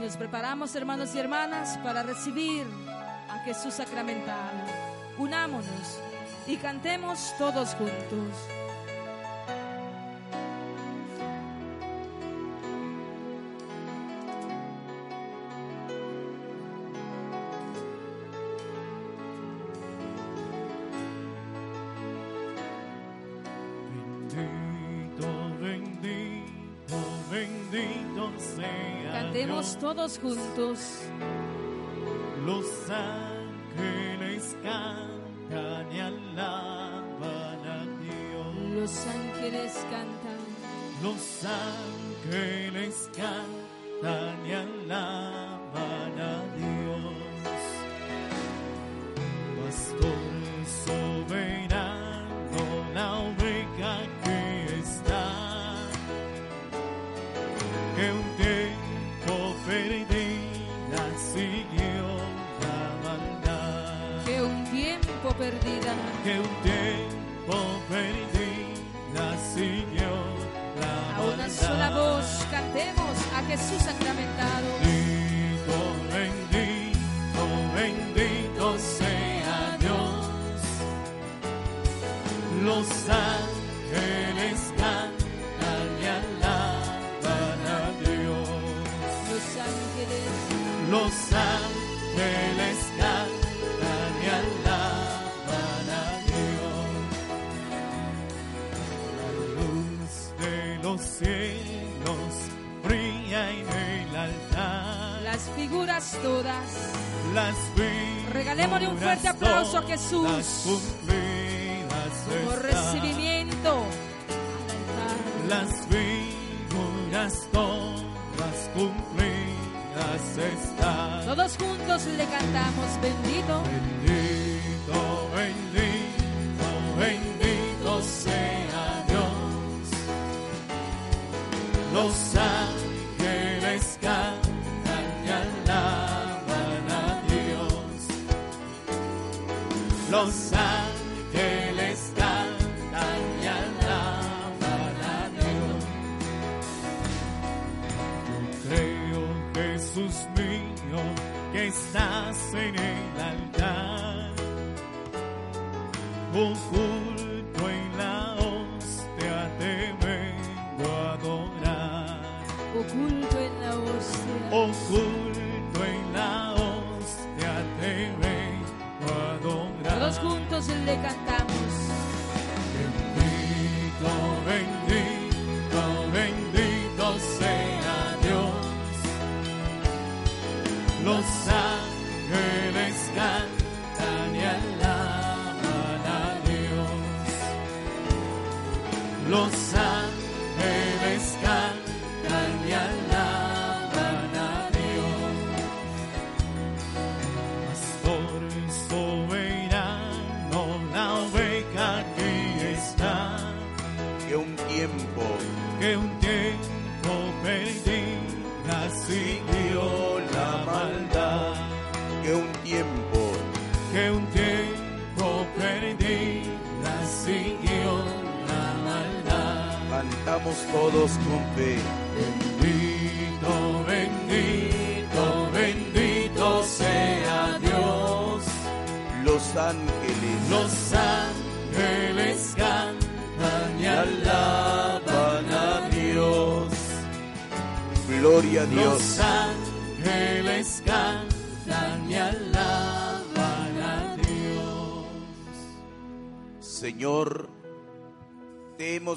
Nos preparamos, hermanos y hermanas, para recibir a Jesús sacramentado. Unámonos y cantemos todos juntos. Bendito, bendito, bendito sea Cantemos todos juntos. Los ángeles cantan y alaban a Dios. Los ángeles cantan. Los ángeles cantan y alaban a Dios. Pastor soberano, Jesús. Le cantamos. Todos con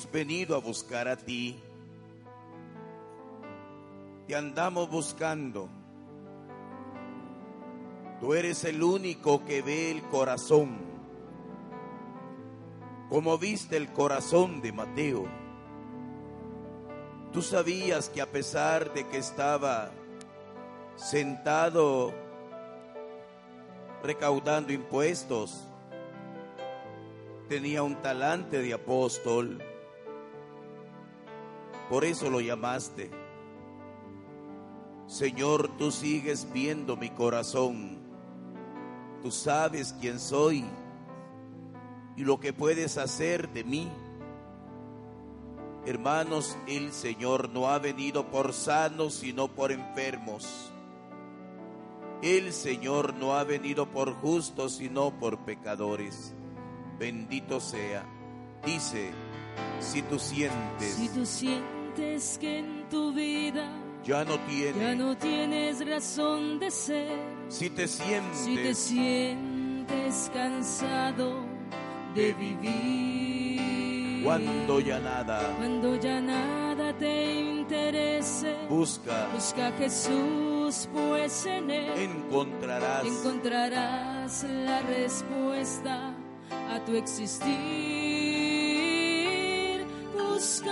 hemos venido a buscar a ti. Te andamos buscando. Tú eres el único que ve el corazón. Como viste el corazón de Mateo. Tú sabías que a pesar de que estaba sentado recaudando impuestos, tenía un talante de apóstol. Por eso lo llamaste. Señor, tú sigues viendo mi corazón. Tú sabes quién soy y lo que puedes hacer de mí. Hermanos, el Señor no ha venido por sanos, sino por enfermos. El Señor no ha venido por justos, sino por pecadores. Bendito sea. Dice, si tú sientes, que en tu vida ya no ya tiene. no tienes razón de ser, Si te si te sientes, cansado de vivir, cuando ya nada, cuando ya nada te interese, busca, busca a Jesús, pues en él encontrarás. encontrarás la respuesta a tu existir. Búscale,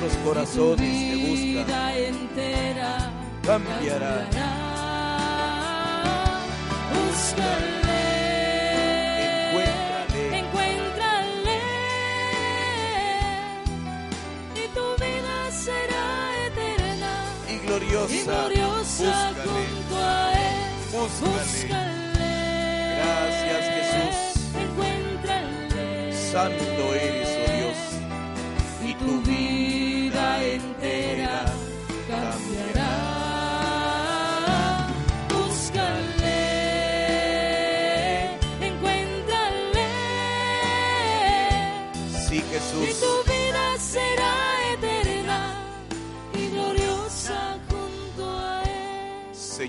Nuestros y corazones te entera Cambiará. Encuéntrale. encuéntrale, y tu vida será eterna Y y gloriosa. gloriosa Búscale. junto a él. Búscale. Gracias, Jesús. Encuéntrale. Santo eres, oh Dios. Y tu vida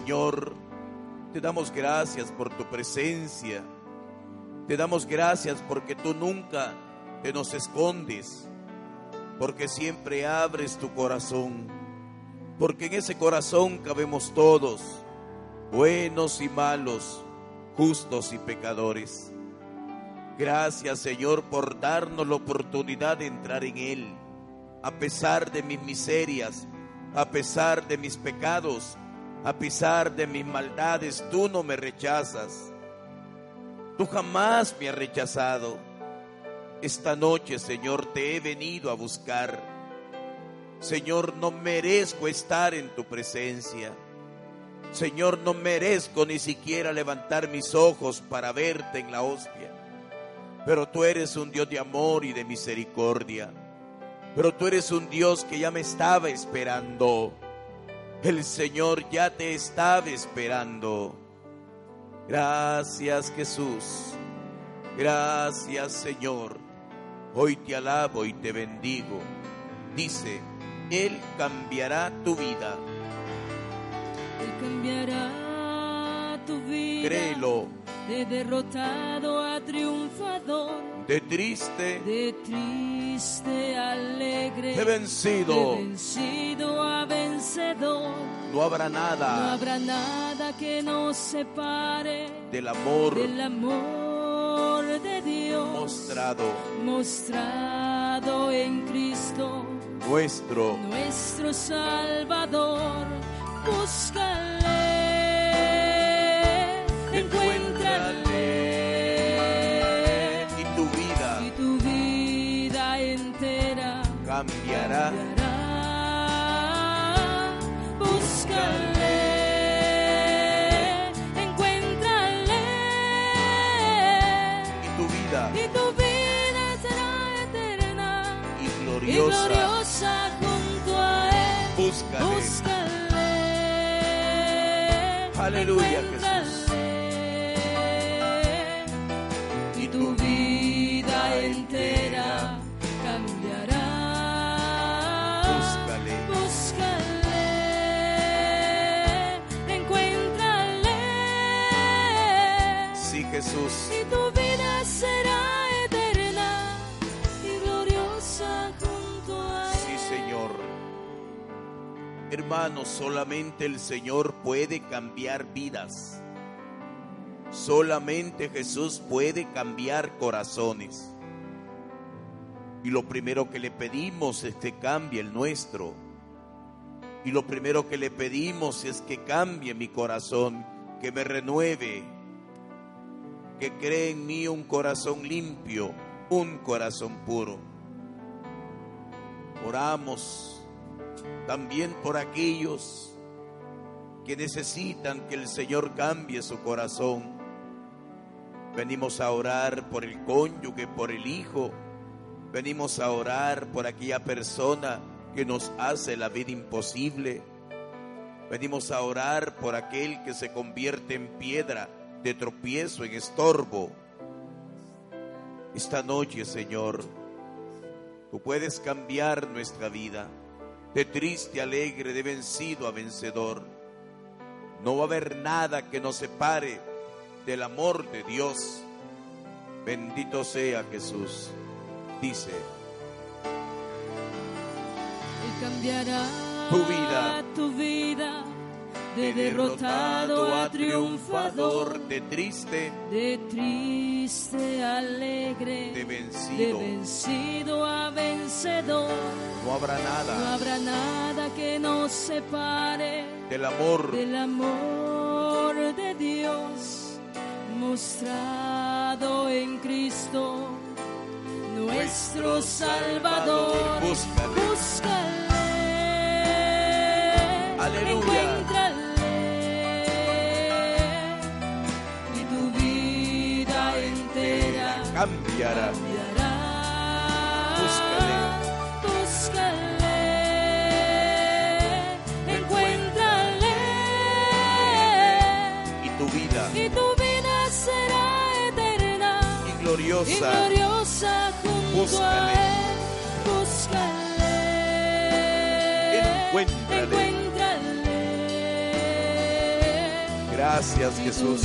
Señor, te damos gracias por tu presencia. Te damos gracias porque tú nunca te nos escondes. Porque siempre abres tu corazón. Porque en ese corazón cabemos todos, buenos y malos, justos y pecadores. Gracias Señor por darnos la oportunidad de entrar en Él. A pesar de mis miserias, a pesar de mis pecados, a pesar de mis maldades, tú no me rechazas. Tú jamás me has rechazado. Esta noche, Señor, te he venido a buscar. Señor, no merezco estar en tu presencia. Señor, no merezco ni siquiera levantar mis ojos para verte en la hostia. Pero tú eres un Dios de amor y de misericordia. Pero tú eres un Dios que ya me estaba esperando. El Señor ya te estaba esperando. Gracias Jesús. Gracias Señor. Hoy te alabo y te bendigo. Dice, Él cambiará tu vida. Él cambiará tu vida. Créelo. De derrotado a triunfador. De triste, De triste alegre. de vencido. De vencido a vencedor. No habrá No nada habrá nada que nos separe del amor del amor de Dios mostrado mostrado en Cristo, nuestro. nuestro Salvador. Búscale, gloriosa. junto a él. Búscale. Búscale, Aleluya, Hermanos, solamente el Señor puede cambiar vidas. Solamente Jesús puede cambiar corazones. Y lo primero que le pedimos es que cambie el nuestro. Y lo primero que le pedimos es que cambie mi corazón, que me renueve, que cree en mí un corazón limpio, un corazón puro. Oramos también por aquellos que necesitan que el Señor cambie su corazón. Venimos a orar por el cónyuge, por el hijo. Venimos a orar por aquella persona que nos hace la vida imposible. Venimos a orar por aquel que se convierte en piedra de tropiezo, en estorbo. Esta noche, Señor, tú puedes cambiar nuestra vida de triste a alegre, de vencido a vencedor. No va a haber nada que nos separe del amor de Dios. Bendito sea Jesús. Dice, Él cambiará Tu vida. tu vida de de derrotado a triunfador, de triste, de triste alegre, de de vencido. vencido a vencedor. No habrá No nada habrá nada que nos separe del amor del amor de Dios mostrado en Cristo, nuestro Salvador. Búscale. Búscale, Aleluya. Cambiará. Búscale. Búscale, encuéntrale, Y tu vida y tu vida será eterna y y gloriosa. gloriosa junto Búscale. a él. Búscale, Encuéntrale. encuéntrale, Gracias Jesús.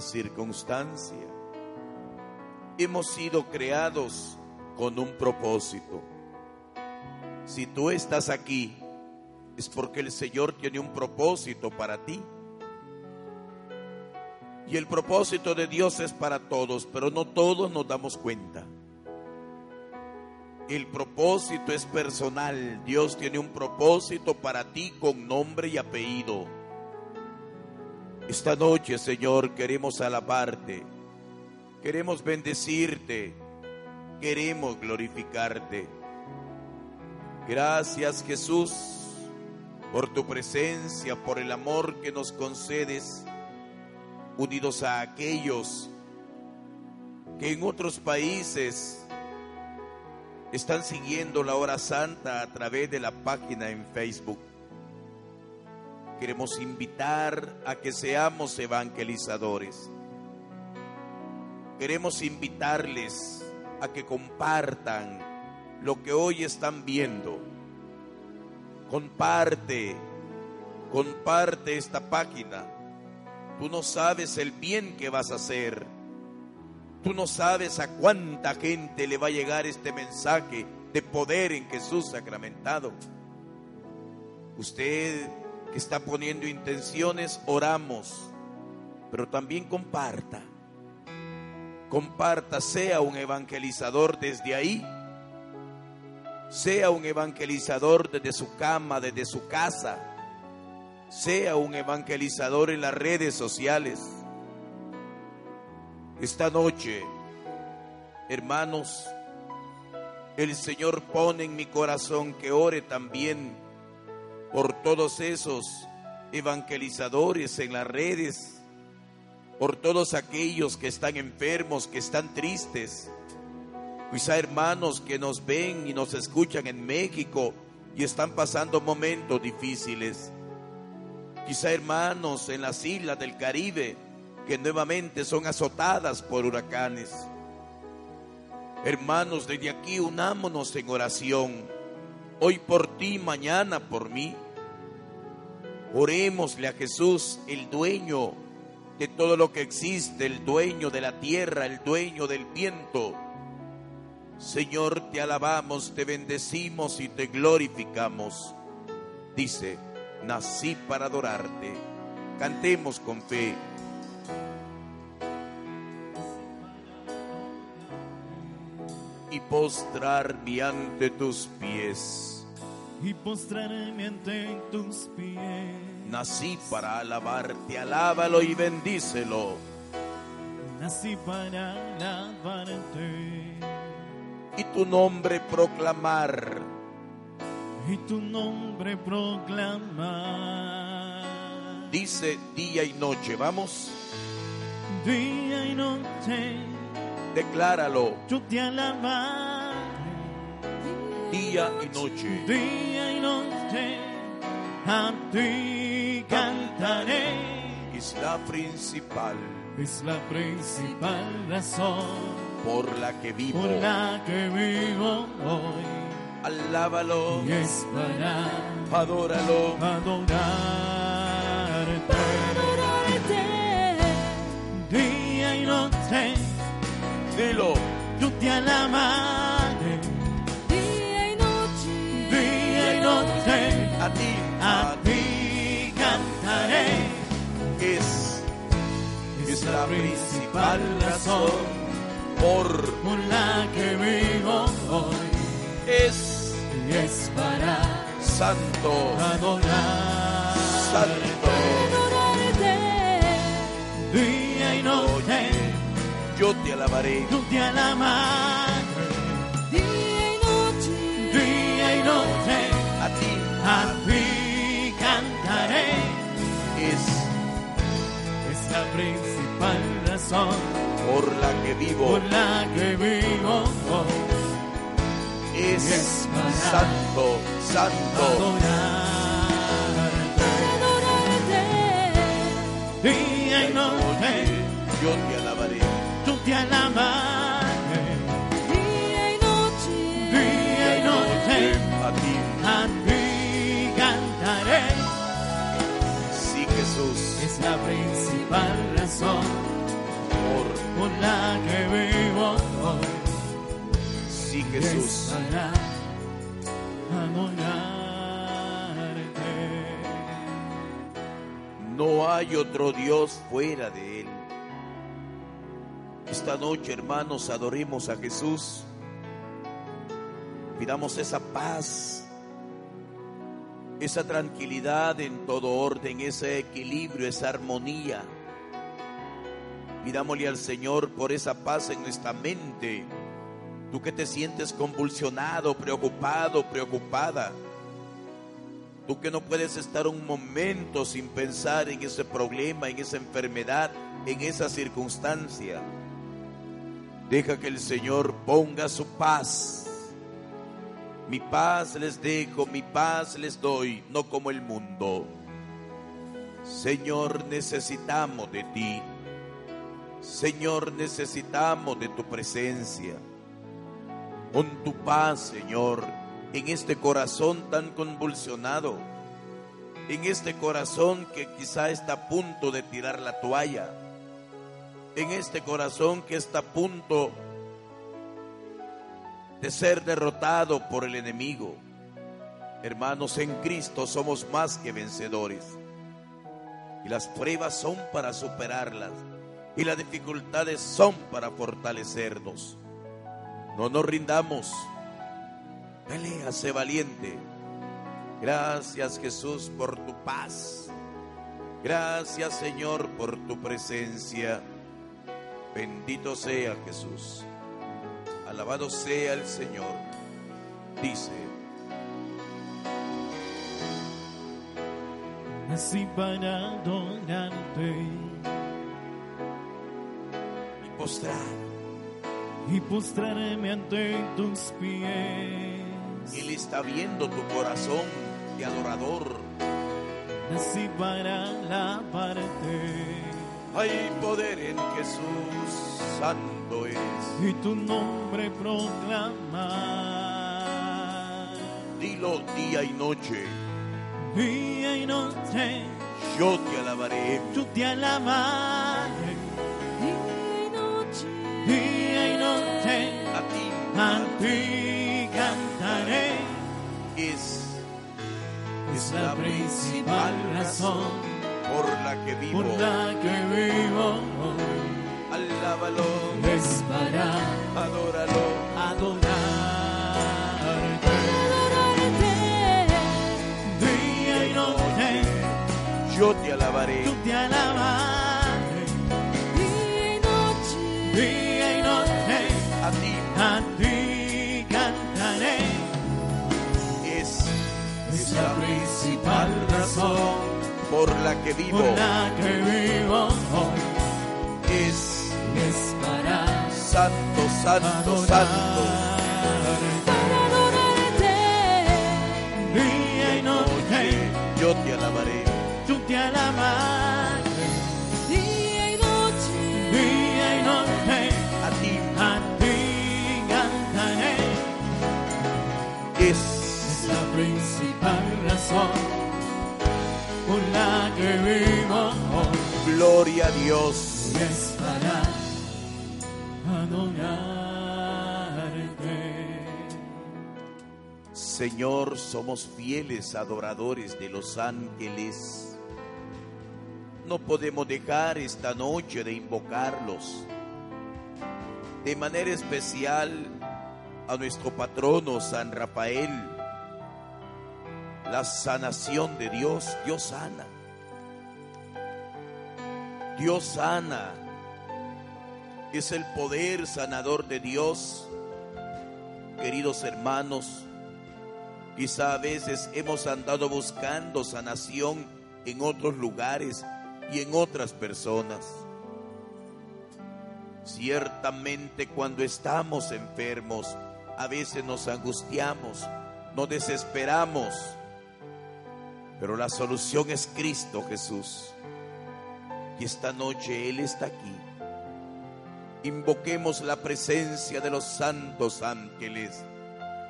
Circunstancia. Hemos sido creados con un propósito. Si tú estás aquí, es porque el Señor tiene un propósito para ti. Y el propósito de Dios es para todos, pero no todos nos damos cuenta. El propósito es personal. Dios tiene un propósito para ti con nombre y apellido. Esta noche, Señor, queremos alabarte. Queremos bendecirte. Queremos glorificarte. Gracias, Jesús, por tu presencia, por el amor que nos concedes, unidos a aquellos que en otros países están siguiendo la hora santa a través de la página en Facebook. Queremos invitar a que seamos evangelizadores. Queremos invitarles a que compartan lo que hoy están viendo. Comparte, comparte esta página. Tú no sabes el bien que vas a hacer. Tú no sabes a cuánta gente le va a llegar este mensaje de poder en Jesús sacramentado. Usted está poniendo intenciones, oramos pero también comparta. Comparta, sea un evangelizador desde ahí, sea un evangelizador desde su cama, desde su casa, sea un evangelizador en las redes sociales. Esta noche, hermanos, el Señor pone en mi corazón que ore también por todos esos evangelizadores en las redes, por todos aquellos que están enfermos, que están tristes. Quizá hermanos que nos ven y nos escuchan en México y están pasando momentos difíciles. Quizá hermanos en las islas del Caribe que nuevamente son azotadas por huracanes. Hermanos, desde aquí unámonos en oración. Hoy por ti, mañana por mí. Orémosle a Jesús, el dueño de todo lo que existe, el dueño de la tierra, el dueño del viento. Señor, te alabamos, te bendecimos y te glorificamos. Dice, nací para adorarte. Cantemos con fe. Y postrarme ante tus pies. y postrarme ante tus pies. Nací para alabarte, alábalo y bendícelo. Nací para alabarte Y tu nombre proclamar. y tu nombre proclamar. Dice día y noche, vamos, Día y noche decláralo. yo te alabaré. Día y noche. Día y noche a ti cantaré. Es la principal Es la principal razón por la que vivo. por la que vivo hoy. Alábalo, Y es para adóralo. adorarte. A ti, a ti cantaré. es, Es la principal razón por la que vivo hoy. es Y es para santo, adorar. santo. Día y noche Yo te alabaré. tú te alabaré. A ti cantaré. es Es la principal razón por la que vivo. por la que vivo. Es es para santo, santo. Adorarte. Día y noche Yo te alabaré. tú te alabaré. Día y noche. Día y noche A ti, sí Jesús, Es la principal razón por por la que vivo hoy. sí Es Jesús. para adorarte. No hay otro Dios fuera de Él. Esta noche, hermanos, adoremos a Jesús. Pidamos esa paz, esa tranquilidad en todo orden, ese equilibrio, esa armonía. Pidámosle al Señor por esa paz en nuestra mente. Tú que te sientes convulsionado, preocupado, preocupada. Tú que no puedes estar un momento sin pensar en ese problema, en esa enfermedad, en esa circunstancia. Deja que el Señor ponga su paz. Mi paz les dejo, mi paz les doy, no como el mundo. Señor, necesitamos de ti. Señor, necesitamos de tu presencia. Con tu paz, Señor, en este corazón tan convulsionado, en este corazón que quizá está a punto de tirar la toalla, en este corazón que está a punto de ser derrotado por el enemigo. Hermanos, en Cristo somos más que vencedores. Y las pruebas son para superarlas. Y las dificultades son para fortalecernos. No nos rindamos. Pelea, sé valiente. Gracias Jesús por tu paz. Gracias Señor por tu presencia. Bendito sea Jesús. Alabado sea el Señor. Dice, Nací para adorarte y postrar y postrarme ante tus pies. Él está viendo tu corazón de adorador. Nací para alabarte Hay poder en Jesús, santo es. y tu nombre proclamar. Dilo día y noche, Día y noche yo te alabaré. yo te alabaré. Día y noche. Día y noche A ti a ti cantaré. es, Es la principal razón por la que vivo. por la que vivo. Alábalo, Es para adóralo. adorarte. Adorarte. Día y noche Yo te alabaré. yo te alabaré. Día y noche. Día y noche A ti a ti cantaré. es, Es la principal razón por la que vivo. por la que vivo hoy. Es Es para santo, santo, santo. Para adorarte. Día y noche Yo te alabaré. yo te alabaré. Día y noche. Día y noche A ti a ti cantaré. es Es la principal razón por la que vivo hoy. gloria a Dios. Y es para adorarte. Señor, somos fieles adoradores de los ángeles. No podemos dejar esta noche de invocarlos. De manera especial a nuestro patrono San Rafael. La sanación de Dios, Dios sana. Dios sana. Es el poder sanador de Dios. Queridos hermanos, Quizá a veces hemos andado buscando sanación en otros lugares y en otras personas. Ciertamente cuando estamos enfermos, a veces nos angustiamos, nos desesperamos, pero la solución es Cristo Jesús. Y esta noche Él está aquí. Invoquemos la presencia de los santos ángeles.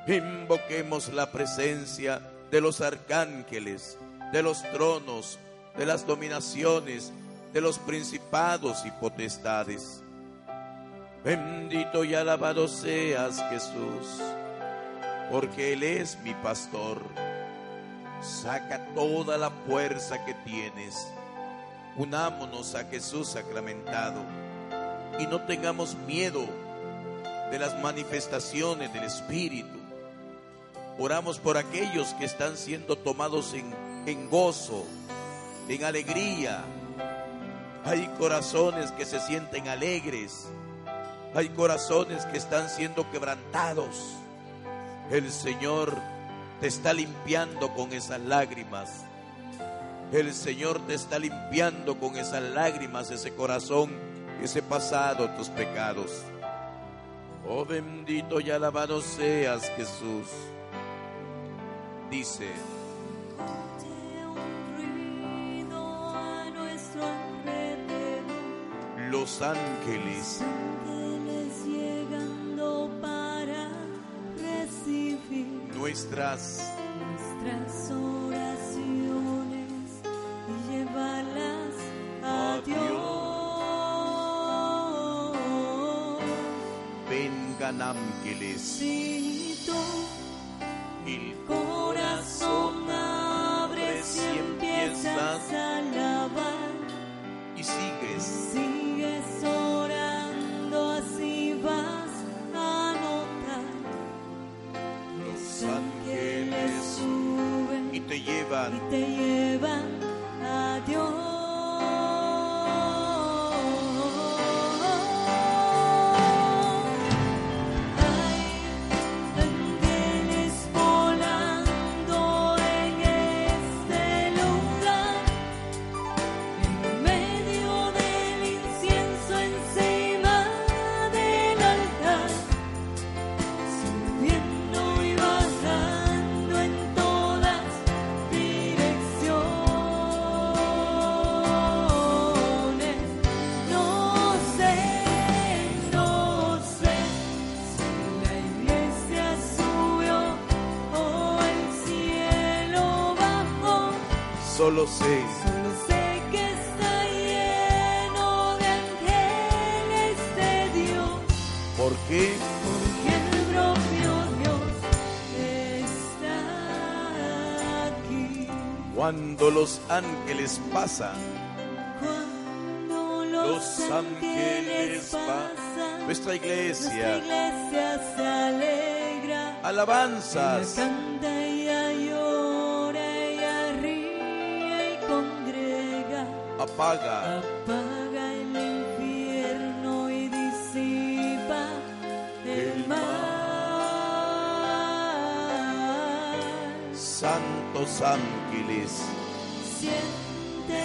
Invoquemos la presencia de los arcángeles, de los tronos, de las dominaciones, de los principados y potestades. Bendito y alabado seas Jesús, porque Él es mi pastor. Saca toda la fuerza que tienes. Unámonos a Jesús sacramentado y no tengamos miedo de las manifestaciones del Espíritu. Oramos por aquellos que están siendo tomados en, gozo, en alegría. Hay corazones que se sienten alegres. Hay corazones que están siendo quebrantados. El Señor te está limpiando con esas lágrimas. El Señor te está limpiando con esas lágrimas, ese corazón, ese pasado, tus pecados. Oh bendito y alabado seas Jesús. Dice, los ángeles nuestras nuestras oraciones y llevarlas a Dios. vengan ángeles. Si tú Solo sé Solo sé que está lleno de ángeles de Dios. por qué Porque el propio Dios está aquí. cuando los ángeles pasan. Cuando los, Los ángeles pasan, pasan. Nuestra nuestra iglesia, iglesia se alegra. alabanzas, apaga Apaga el infierno y disipa el mal. santos ángeles. Siente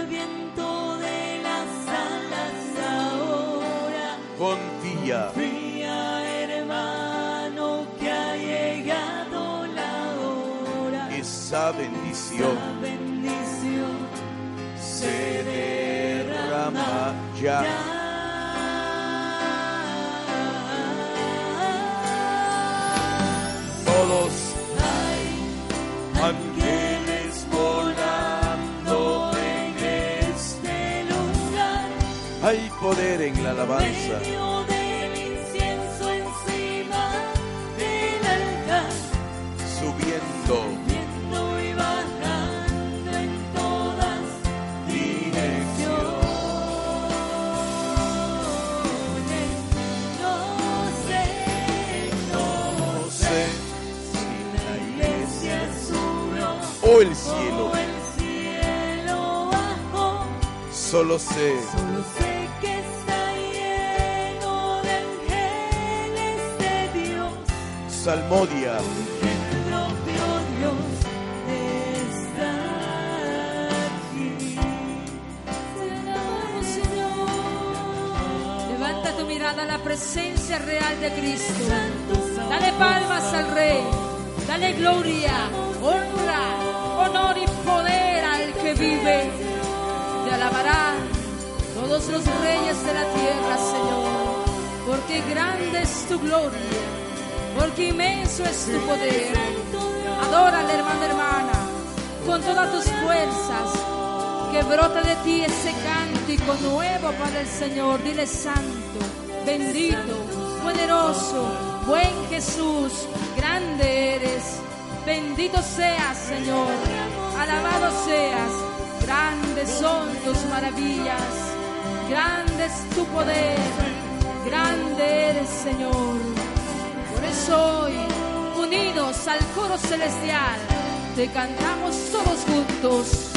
el viento de las alas ahora. Confía, Fría hermano que ha llegado la hora. esa bendición se derrama ya. Todos ángeles volando en este lugar. Hay poder en la alabanza. Solo sé Solo sé que está lleno de ángeles de Dios. Salmodia, El propio Dios está aquí. Te alabamos, Señor. Levanta tu mirada a la presencia real de Cristo. Dale palmas al Rey. Dale gloria, todos los reyes de la tierra, Señor. Porque grande es tu gloria. Porque inmenso es tu poder. Adórale, hermano, hermana, con todas tus fuerzas. Que brota de ti ese cántico nuevo para el Señor. Dile santo, bendito, poderoso, buen Jesús, grande eres. Bendito seas, Señor. Alabado seas. Grandes son tus maravillas. Grande es tu poder. Grande eres, Señor. Por eso hoy, unidos al coro celestial, te cantamos todos juntos.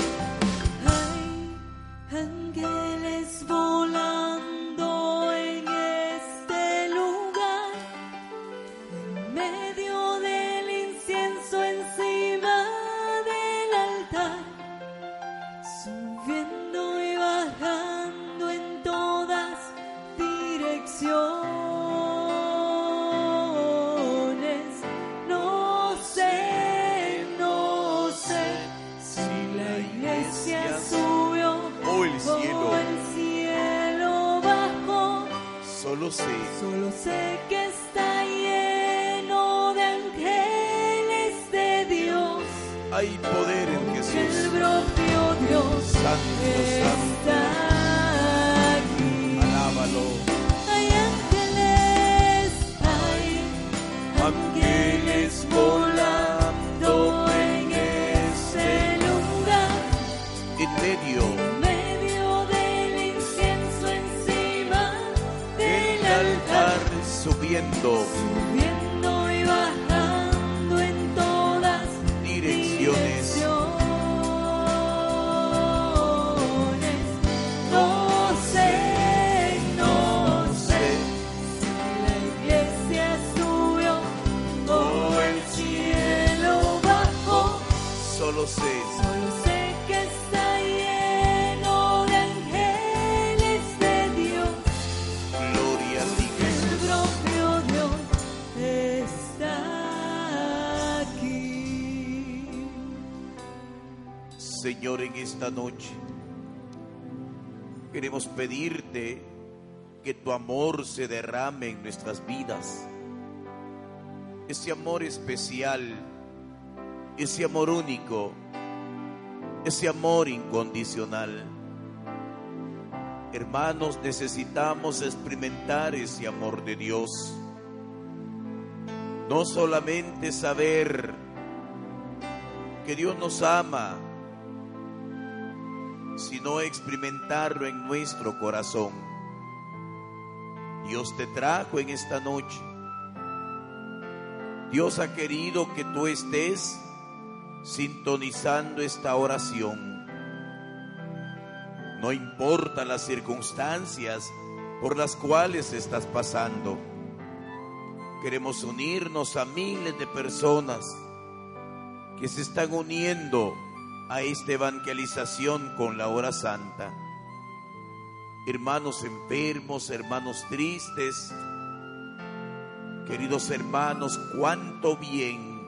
Esta noche queremos pedirte que tu amor se derrame en nuestras vidas. Ese amor especial, ese amor único, ese amor incondicional. Hermanos, necesitamos experimentar ese amor de Dios. No solamente saber que Dios nos ama, sino experimentarlo en nuestro corazón. Dios te trajo en esta noche. Dios ha querido que tú estés sintonizando esta oración. No importa las circunstancias por las cuales estás pasando. Queremos unirnos a miles de personas que se están uniendo a esta evangelización con la hora santa. Hermanos enfermos, hermanos tristes, queridos hermanos, cuánto bien,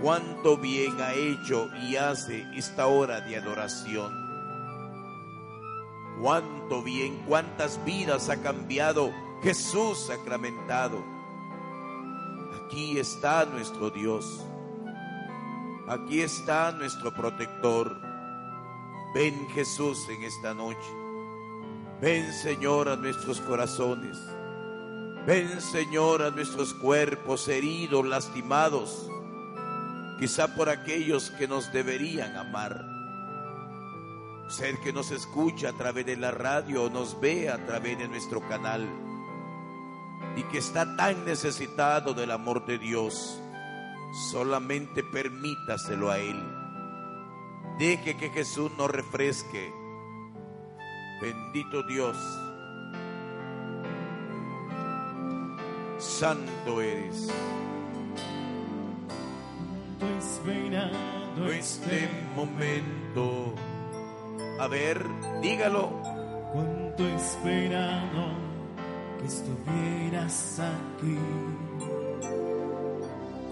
cuánto bien ha hecho y hace esta hora de adoración. Cuánto bien, cuántas vidas ha cambiado Jesús sacramentado. Aquí está nuestro Dios. Aquí está nuestro protector. Ven Jesús en esta noche. Ven Señor a nuestros corazones. Ven Señor a nuestros cuerpos heridos, lastimados, quizá por aquellos que nos deberían amar. Ser que nos escucha a través de la radio o nos ve a través de nuestro canal y que está tan necesitado del amor de Dios solamente permítaselo a Él. Deje que Jesús nos refresque. Bendito Dios. Santo eres. Esperando Este momento. A ver, dígalo. Cuánto esperado que estuvieras aquí.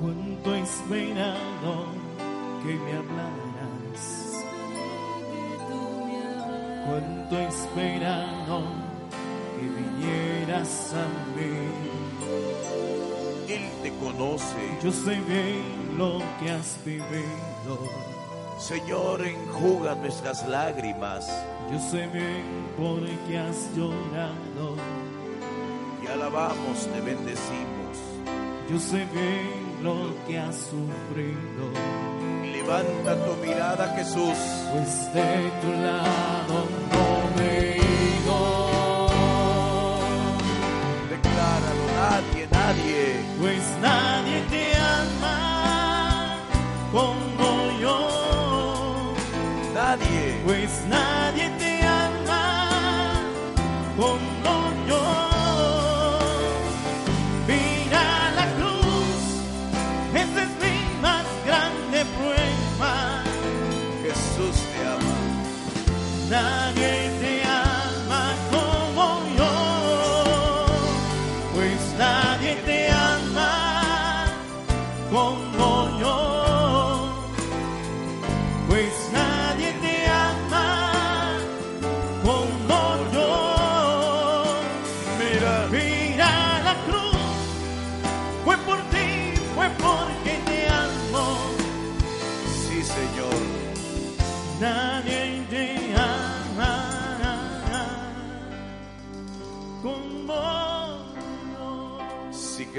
Cuánto he esperado que me hablaras. Cuánto he esperado que vinieras a mí. Él te conoce. Yo sé bien lo que has vivido. Señor, enjuga nuestras lágrimas Yo sé bien por qué has llorado. y alabamos, te bendecimos. Yo sé bien lo que has sufrido. Levanta tu mirada, Jesús. Pues de tu lado no me he ido. Decláralo, nadie, nadie. Pues nadie te ama como yo. Nadie. Pues nadie te ama como yo.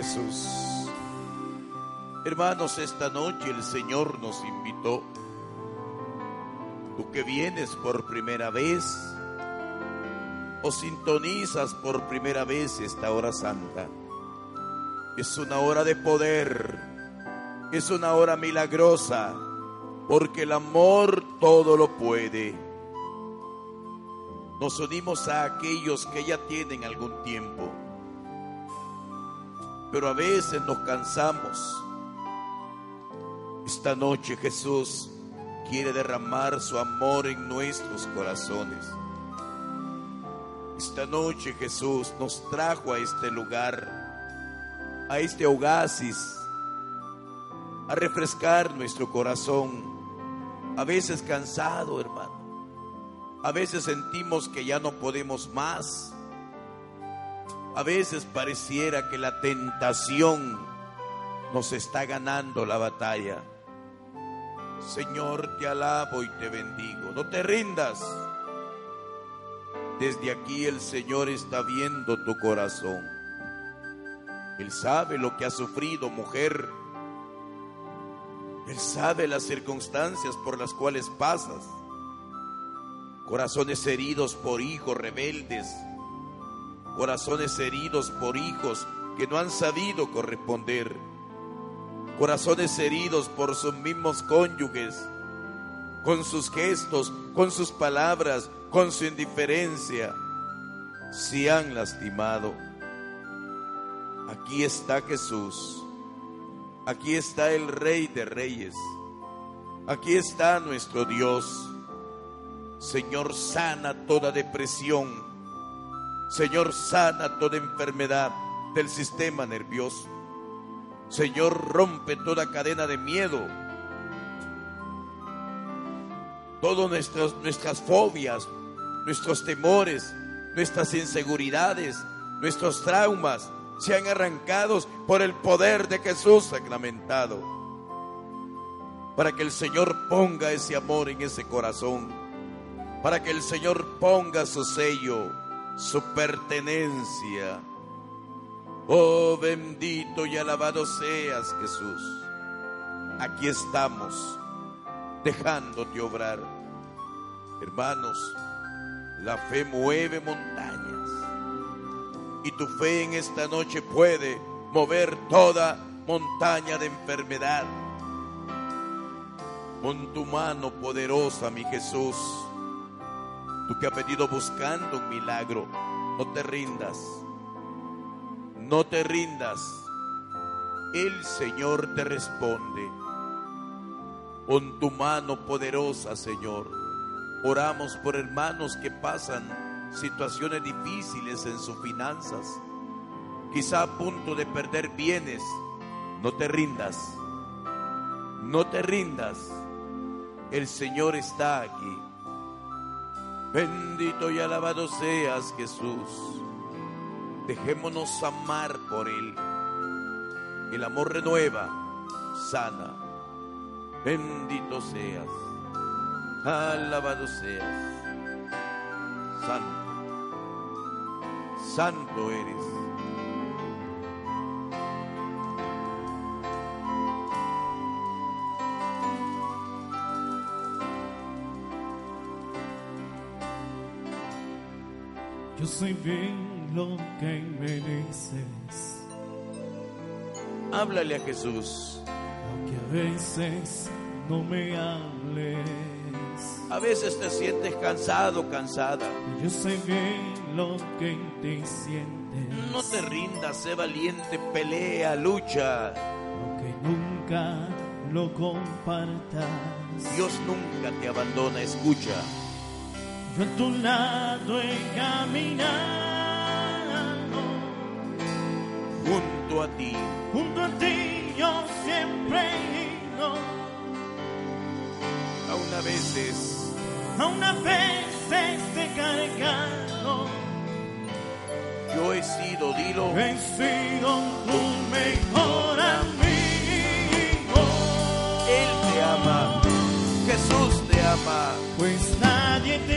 Jesús. Hermanos, esta noche el Señor nos invitó. Tú que vienes por primera vez o sintonizas por primera vez esta hora santa. Es una hora de poder. Es una hora milagrosa. Porque el amor todo lo puede. Nos unimos a aquellos que ya tienen algún tiempo pero a veces nos cansamos. Esta noche Jesús quiere derramar su amor en nuestros corazones. Esta noche Jesús nos trajo a este lugar, a este oasis, a refrescar nuestro corazón A veces cansado, hermano. A veces sentimos que ya no podemos más. A veces pareciera que la tentación nos está ganando la batalla. Señor, te alabo y te bendigo. No te rindas. Desde aquí el Señor está viendo tu corazón. Él sabe lo que has sufrido, mujer. Él sabe las circunstancias por las cuales pasas. Corazones heridos por hijos rebeldes. Corazones heridos por hijos que no han sabido corresponder. Corazones heridos por sus mismos cónyuges. Con sus gestos, con sus palabras, con su indiferencia. Se han lastimado. Aquí está Jesús. Aquí está el Rey de Reyes. Aquí está nuestro Dios. Señor, sana toda depresión. Señor, sana toda enfermedad del sistema nervioso. Señor, rompe toda cadena de miedo. Todas nuestras, nuestras fobias, nuestros temores, nuestras inseguridades, nuestros traumas sean arrancados por el poder de Jesús sacramentado. Para que el Señor ponga ese amor en ese corazón. Para que el Señor ponga su sello, su pertenencia. Oh bendito y alabado seas Jesús. Aquí estamos dejándote obrar. Hermanos, la fe mueve montañas. Y tu fe en esta noche puede mover toda montaña de enfermedad. Con tu mano poderosa, mi Jesús, tú que has venido buscando un milagro, no te rindas. No te rindas. El Señor te responde. Con tu mano poderosa, Señor. Oramos por hermanos que pasan situaciones difíciles en sus finanzas. Quizá a punto de perder bienes. No te rindas. No te rindas. El Señor está aquí. Bendito y alabado seas Jesús. Dejémonos amar por Él. El amor renueva, sana. Bendito seas. Alabado seas. Santo. Santo eres. Sé bien lo que mereces, Háblale a Jesús. aunque a veces no me hables. A veces te sientes cansado, cansada. Yo sé bien lo que te sientes, No te rindas, sé valiente, pelea, lucha. aunque nunca lo compartas. Dios nunca te abandona, escucha. Yo a tu lado he caminado, Junto a ti, junto a ti yo siempre he ido, aún a veces aún a veces te he cargado. yo he sido, dilo. He sido tu mejor amigo. Él te ama, Jesús te ama. Pues nadie te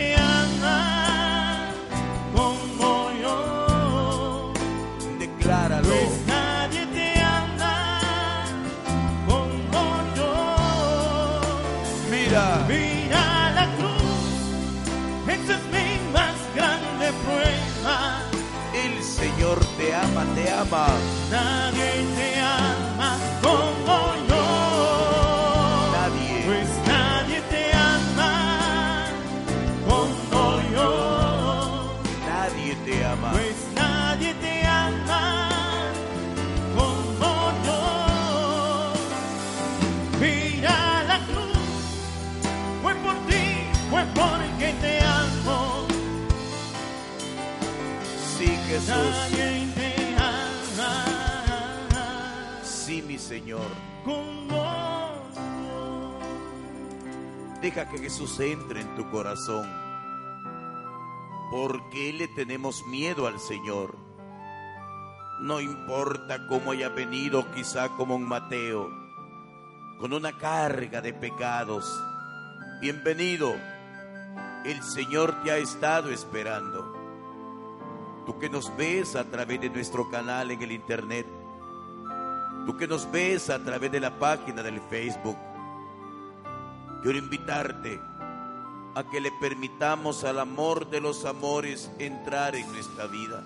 ama. Nadie te ama como yo. Nadie, Pues nadie te ama como yo. nadie te ama. Pues nadie te ama como yo. Mira la cruz, fue por ti, fue porque te amo. Sí, Jesús. Nadie Señor. Deja que Jesús entre en tu corazón. ¿Por qué le tenemos miedo al Señor? No importa cómo haya venido, quizá como un Mateo, con una carga de pecados. Bienvenido. El Señor te ha estado esperando. Tú que nos ves a través de nuestro canal en el Internet. Tú que nos ves a través de la página del Facebook. Quiero invitarte a que le permitamos al amor de los amores entrar en nuestra vida.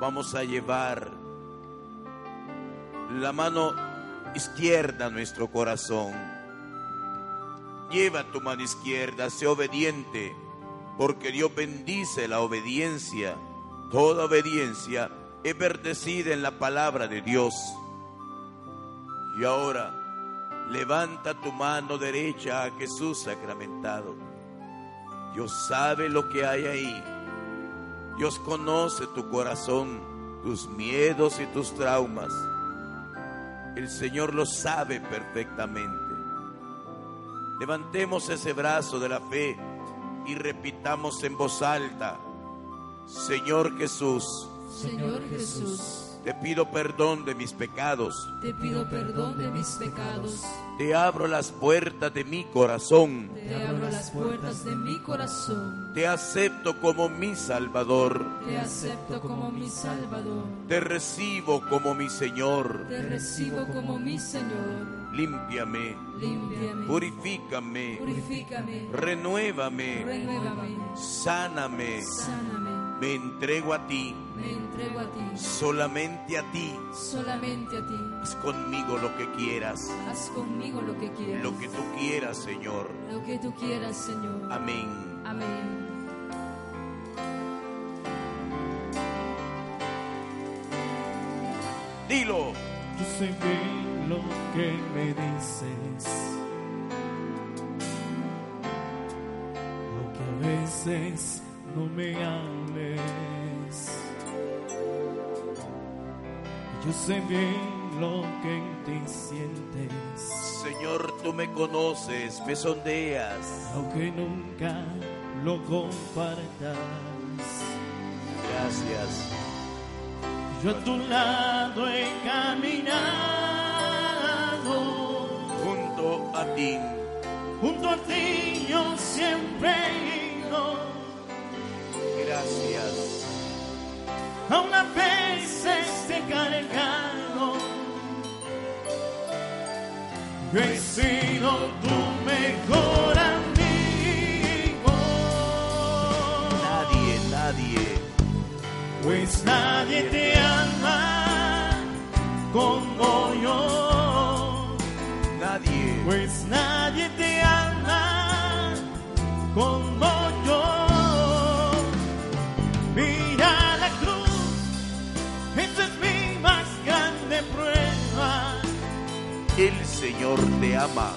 Vamos a llevar la mano izquierda a nuestro corazón. Lleva tu mano izquierda, sé obediente, porque Dios bendice la obediencia. Toda obediencia es verdecida en la palabra de Dios. Y ahora, levanta tu mano derecha a Jesús sacramentado. Dios sabe lo que hay ahí. Dios conoce tu corazón, tus miedos y tus traumas. El Señor lo sabe perfectamente. Levantemos ese brazo de la fe y repitamos en voz alta, Señor Jesús, Señor Jesús, te pido perdón de mis pecados, te pido perdón de mis pecados. te abro las puertas de mi corazón, Te abro las puertas de mi corazón. te acepto como mi Salvador, Te acepto como mi Salvador. te recibo como mi Señor, Te recibo como mi Señor. límpiame, Límpiame. purifícame, Purifícame. renuévame, Renuévame. sáname, Sáname. me entrego a ti, Me entrego a ti. solamente a ti. Solamente a ti. Haz conmigo lo que quieras, Haz conmigo lo que quieras. lo que tú quieras, Señor. Lo que tú quieras, Señor. Amén. Amén. Dilo. Yo sé bien lo que me dices, aunque a veces no me hables. Yo sé bien lo que en ti sientes, Señor, tú me conoces, me sondeas. aunque nunca lo compartas. Gracias. Yo a tu lado he caminado. Junto a ti, Junto a ti yo siempre he ido, gracias. A una veces he cargado. Yo he sido tu mejor amigo, Nadie, nadie, pues nadie te ama como yo, nadie. pues nadie te ama como yo. Señor te ama.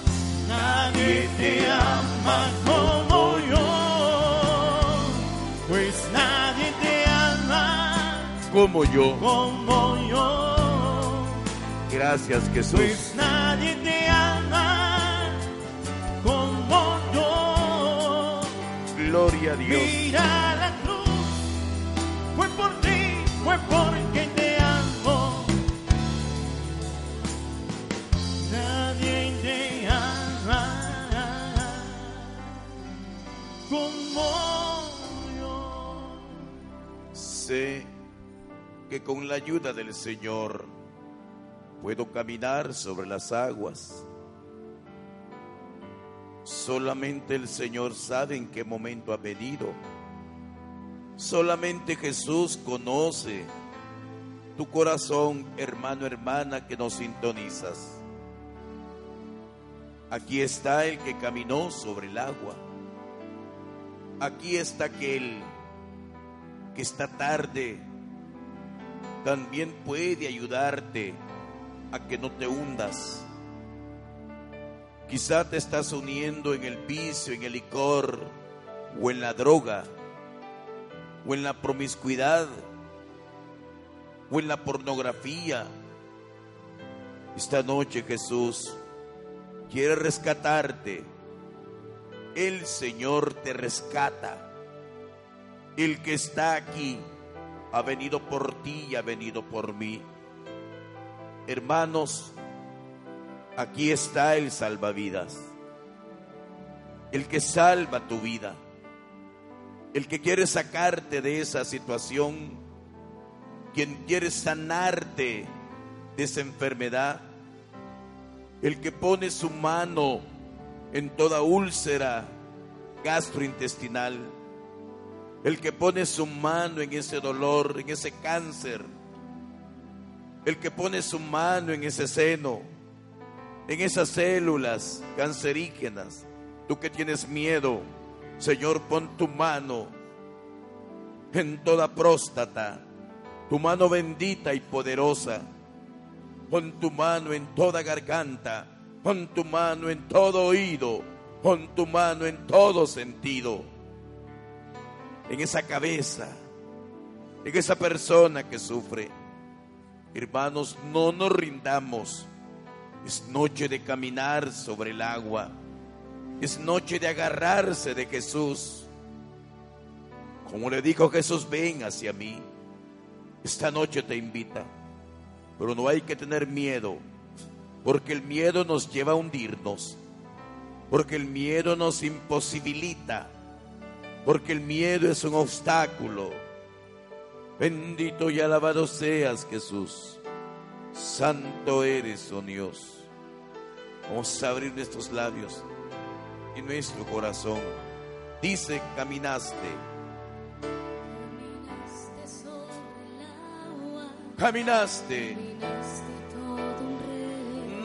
Nadie te ama como yo, pues nadie te ama Como yo. como yo, Gracias, Jesús. pues nadie te ama como yo. Gloria a Dios. Mira la cruz, fue por ti, fue porque como. Sé que con la ayuda del Señor puedo caminar sobre las aguas. Solamente el Señor sabe en qué momento ha venido. Solamente Jesús conoce tu corazón, hermano, hermana, que nos sintonizas. Aquí está el que caminó sobre el agua. Aquí está aquel que esta tarde también puede ayudarte a que no te hundas. Quizá te estás uniendo en el vicio, en el licor, o en la droga, o en la promiscuidad, o en la pornografía. Esta noche Jesús quiere rescatarte. El Señor te rescata. El que está aquí ha venido por ti y ha venido por mí. Hermanos, aquí está el salvavidas. El que salva tu vida. El que quiere sacarte de esa situación. Quien quiere sanarte de esa enfermedad. El que pone su mano en toda úlcera gastrointestinal. El que pone su mano en ese dolor, en ese cáncer. El que pone su mano en ese seno, en esas células cancerígenas. Tú que tienes miedo, Señor, pon tu mano en toda próstata, tu mano bendita y poderosa. Pon tu mano en toda garganta, pon tu mano en todo oído, pon tu mano en todo sentido, en esa cabeza, en esa persona que sufre. Hermanos, no nos rindamos. Es noche de caminar sobre el agua. Es noche de agarrarse de Jesús. Como le dijo Jesús, ven hacia mí. Esta noche te invita. Pero no hay que tener miedo, porque el miedo nos lleva a hundirnos. Porque el miedo nos imposibilita. Porque el miedo es un obstáculo. Bendito y alabado seas Jesús. Santo eres, oh Dios. Vamos a abrir nuestros labios y nuestro corazón. Dice, caminaste, Caminaste sobre el agua, caminaste,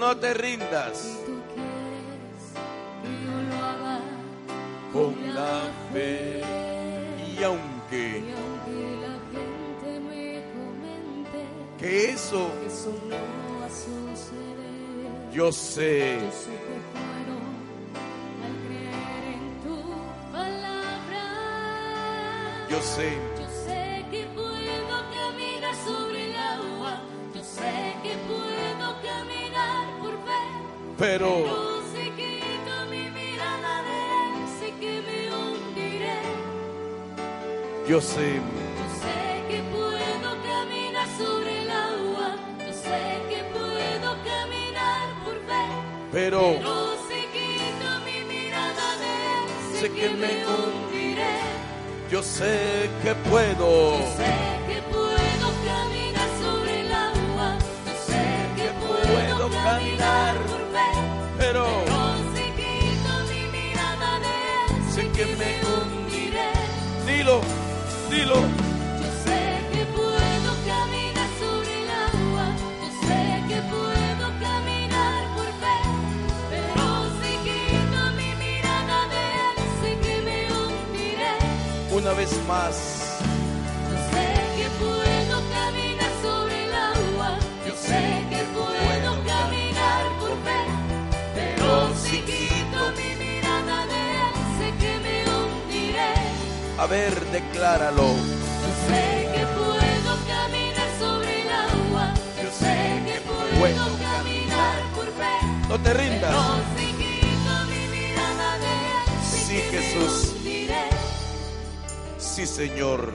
no te rindas. Si tú quieres yo lo haga con la fe. Y Y aunque aunque la gente me comente que eso que eso no va a suceder, yo sé, yo sé que puedo al creer en tu palabra. yo sé, Yo sé hundiré. yo sé, Yo sé que puedo caminar sobre el agua. Yo sé que puedo caminar por fe. pero Pero si quito mi mirada de él, sé, que, me hundiré. yo sé que puedo, Yo sé vez más, Yo sé que puedo caminar sobre el agua. Yo sé que puedo caminar por fe. Pero si quito mi mirada de él, sé que me hundiré. a ver, decláralo, Yo sé que puedo caminar sobre el agua. Yo sé que puedo caminar por fe. no te rindas. Pero si quito mi mirada de él, sé Sí, que Jesús. Sí, Señor.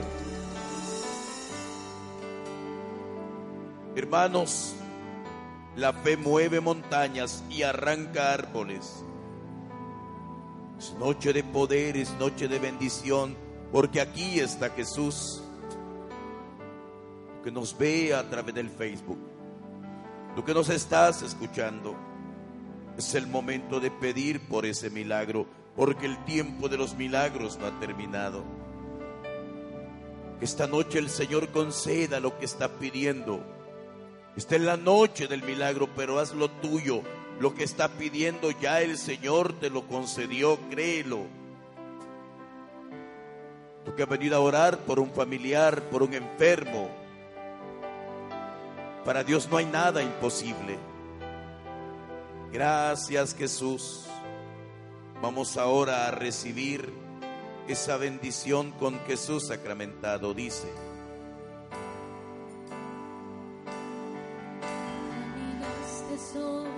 Hermanos, la fe mueve montañas y arranca árboles. Es noche de poder, es noche de bendición, porque aquí está Jesús, que nos ve a través del Facebook. Tú que nos estás escuchando, es el momento de pedir por ese milagro, porque el tiempo de los milagros no ha terminado. Que esta noche el Señor conceda lo que está pidiendo. Está en la noche del milagro, pero haz lo tuyo. Lo que está pidiendo ya el Señor te lo concedió, créelo. Tú que has venido a orar por un familiar, por un enfermo. Para Dios no hay nada imposible. Gracias Jesús. Vamos ahora a recibir esa bendición con Jesús sacramentado, dice. sobre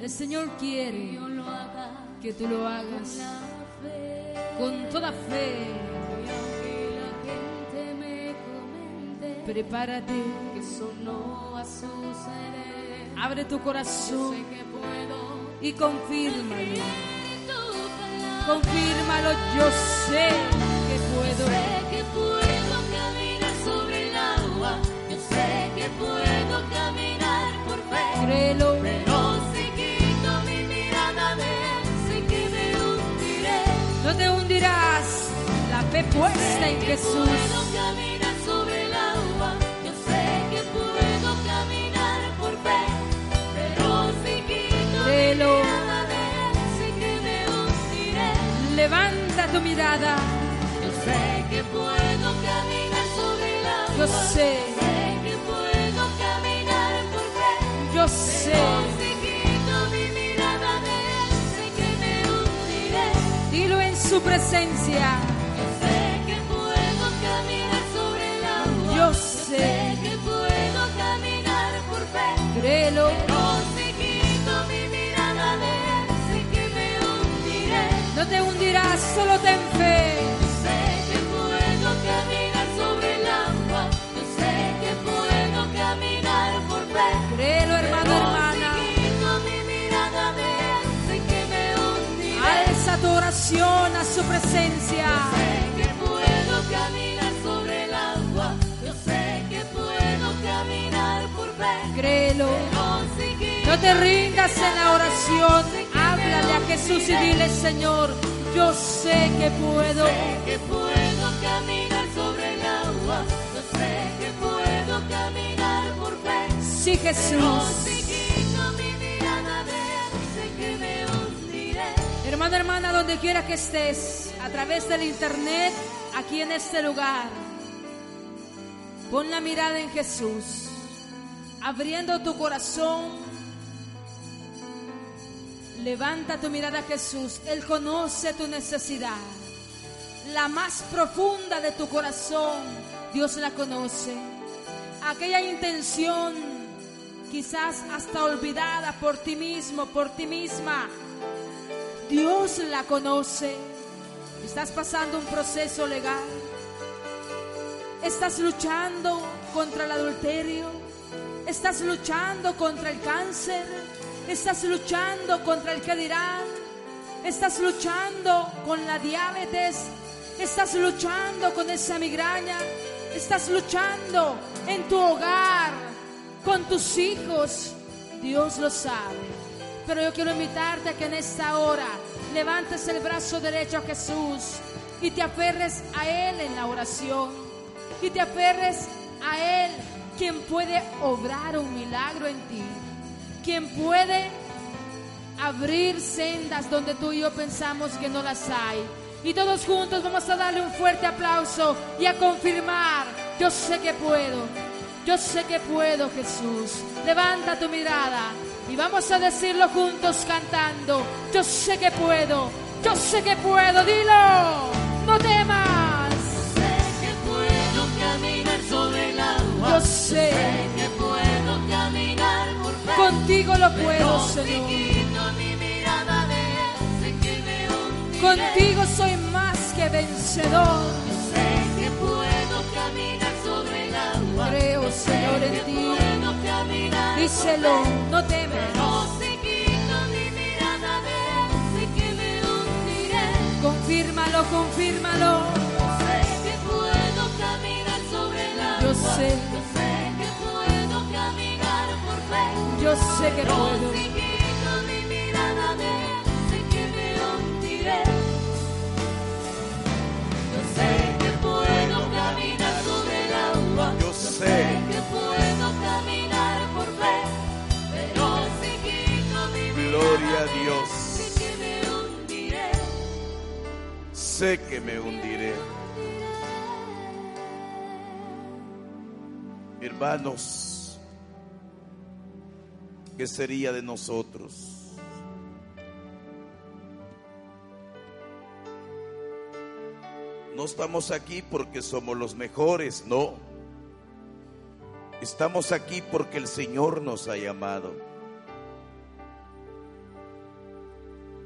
El Señor quiere que, yo lo haga, que tú lo hagas con, toda fe. Y aunque la gente me comente, prepárate que eso no va a abre tu yo corazón y confírmalo. Confírmalo, yo sé que puedo. Sé que puedo caminar sobre el agua, yo sé que puedo caminar por fe. Créelo, Pero si quito mi mirada de él, sé que me hundiré. no te hundirás. La fe puesta en Jesús. Levanta tu mirada. Yo sé que puedo caminar sobre el agua. Yo sé, Sé que puedo caminar por fe. yo sé. Quito mi mirada de él, sé que me hundiré. Dilo en su presencia. Yo sé que puedo caminar sobre el agua. Yo sé sé. que puedo caminar por fe. Créelo, Pero no te hundirás, solo ten fe. Sé que puedo caminar sobre el agua. Yo sé que puedo caminar por fe. Créelo, hermano, hermana. Mi de que me. Alza tu oración a su presencia. Sé que puedo caminar sobre el agua. Yo sé que puedo caminar por fe. Créelo. No te rindas en la oración. Háblale a Jesús y dile, Señor, yo sé que puedo. Sé que puedo caminar sobre el agua. Yo sé que puedo caminar por fe. Sí, Jesús. si quito mi mirada de él, sé que me hundiré. Hermano, hermana, donde quiera que estés, a través del internet, aquí en este lugar, pon la mirada en Jesús, abriendo tu corazón. Levanta tu mirada a Jesús. Él conoce tu necesidad. La más profunda de tu corazón, Dios la conoce. Aquella intención, quizás hasta olvidada por ti mismo, por ti misma, Dios la conoce. Estás pasando un proceso legal. Estás luchando contra el adulterio. Estás luchando contra el cáncer. Estás luchando contra el que. Estás luchando con la diabetes. Estás luchando con esa migraña. Estás luchando en tu hogar, con tus hijos. Dios lo sabe. Pero yo quiero invitarte a que en esta hora levantes el brazo derecho a Jesús y te aferres a Él en la oración. Y te aferres a Él, quien puede obrar un milagro en ti. Quien puede abrir sendas donde tú y yo pensamos que no las hay. Y todos juntos vamos a darle un fuerte aplauso y a confirmar, yo sé que puedo, yo sé que puedo Jesús. Levanta tu mirada y vamos a decirlo juntos cantando, yo sé que puedo, yo sé que puedo, dilo, no temas, Sé que puedo caminar sobre el agua. yo sé, contigo lo puedo Señor. Contigo soy más que vencedor. Sé que puedo caminar sobre el agua. Creo, Señor, en ti. Díselo, no temas. Confírmalo, confírmalo. Sé que puedo caminar sobre el agua. Yo sé. Yo sé que puedo. si quito mi mirada de él, sé que me hundiré. Yo sé que puedo caminar sobre el agua. Yo sé. que puedo caminar por fe. Pero si quito mi mirada Gloria a Dios. sé que me hundiré. Sé que me hundiré. Hermanos, ¿qué sería de nosotros? No estamos aquí porque somos los mejores, no. Estamos aquí porque el Señor nos ha llamado.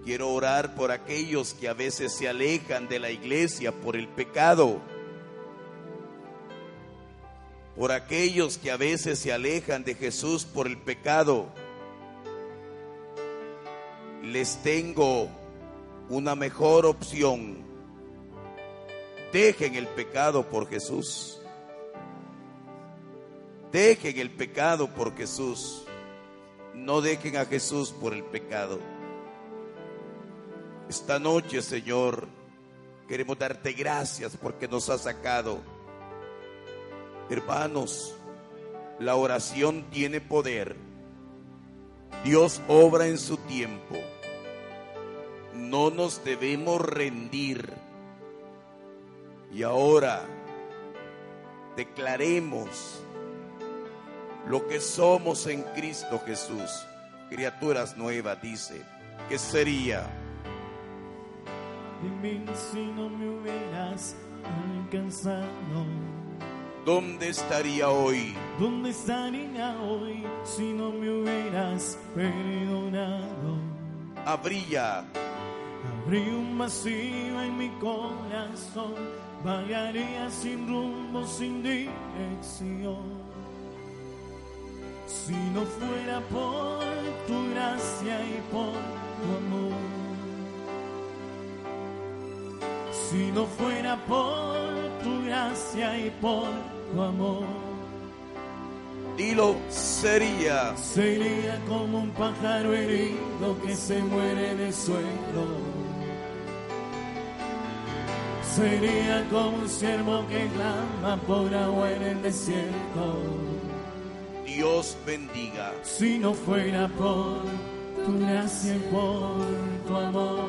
Quiero orar por aquellos que a veces se alejan de la iglesia por el pecado. Por aquellos que a veces se alejan de Jesús por el pecado. Les tengo una mejor opción. Dejen el pecado por Jesús. Dejen el pecado por Jesús. No dejen a Jesús por el pecado. Esta noche, Señor, queremos darte gracias porque nos has sacado. Hermanos, la oración tiene poder. Dios obra en su tiempo. No nos debemos rendir. Y ahora declaremos lo que somos en Cristo Jesús. Criaturas nuevas, dice. ¿Qué sería? Si no me hubieras alcanzado. ¿Dónde estaría hoy? ¿Dónde estaría hoy si no me hubieras perdonado? Habría Abrí un vacío en mi corazón, vagaría sin rumbo, sin dirección. Si no fuera por tu gracia y por tu amor. Si no fuera por tu gracia y por tu amor. Dilo, sería. Sería como un pájaro herido que se muere en el suelo. Sería como un siervo que clama por agua en el desierto. Dios bendiga. Si no fuera por tu gracia y por tu amor.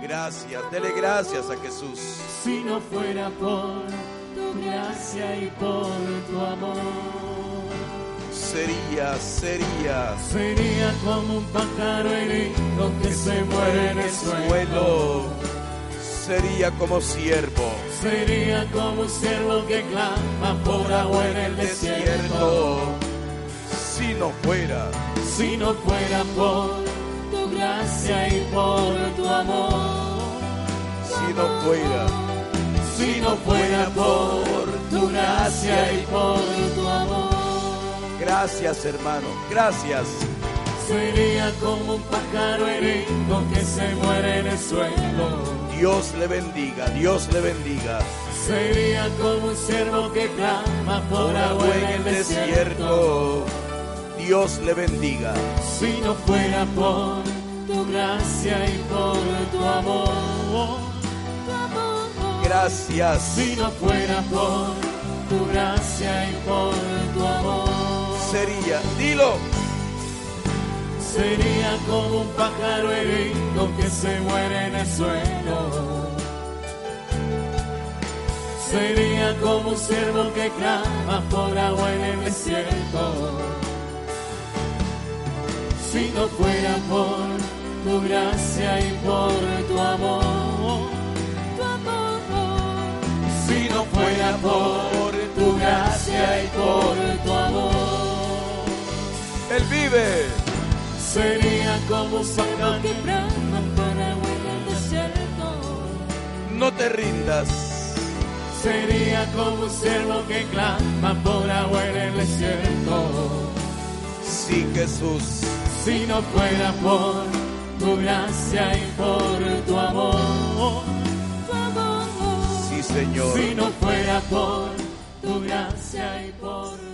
Gracias, dele gracias a Jesús. Si no fuera por tu gracia y por tu amor. Sería, sería. Sería como un pájaro herido que se muere en el suelo. Sería como siervo. Sería como un siervo que clama por agua en el desierto. Si no fuera, Si no fuera por tu gracia y por tu amor. si no fuera, Si no fuera por tu gracia y por tu amor. gracias hermano, gracias. Sería como un pájaro herido que se muere en el suelo. Dios le bendiga, Dios le bendiga. Sería como un siervo que clama por agua en el desierto. Dios le bendiga. Si no fuera por tu gracia y por tu amor. Gracias. Si no fuera por tu gracia y por tu amor. Sería, dilo, Sería como un pájaro herido que se muere en el suelo. Sería como un siervo que clama por agua en el desierto. Si no fuera por tu gracia y por tu amor. Si no fuera por tu gracia y por tu amor. Él vive. Sería como un pájaro que brama por agua en el desierto. No te rindas. Sería como un siervo que clama por agua en el desierto. Sí, Jesús. Si no fuera por tu gracia y por tu amor. Sí, Señor. Si no fuera por tu gracia y por tu amor.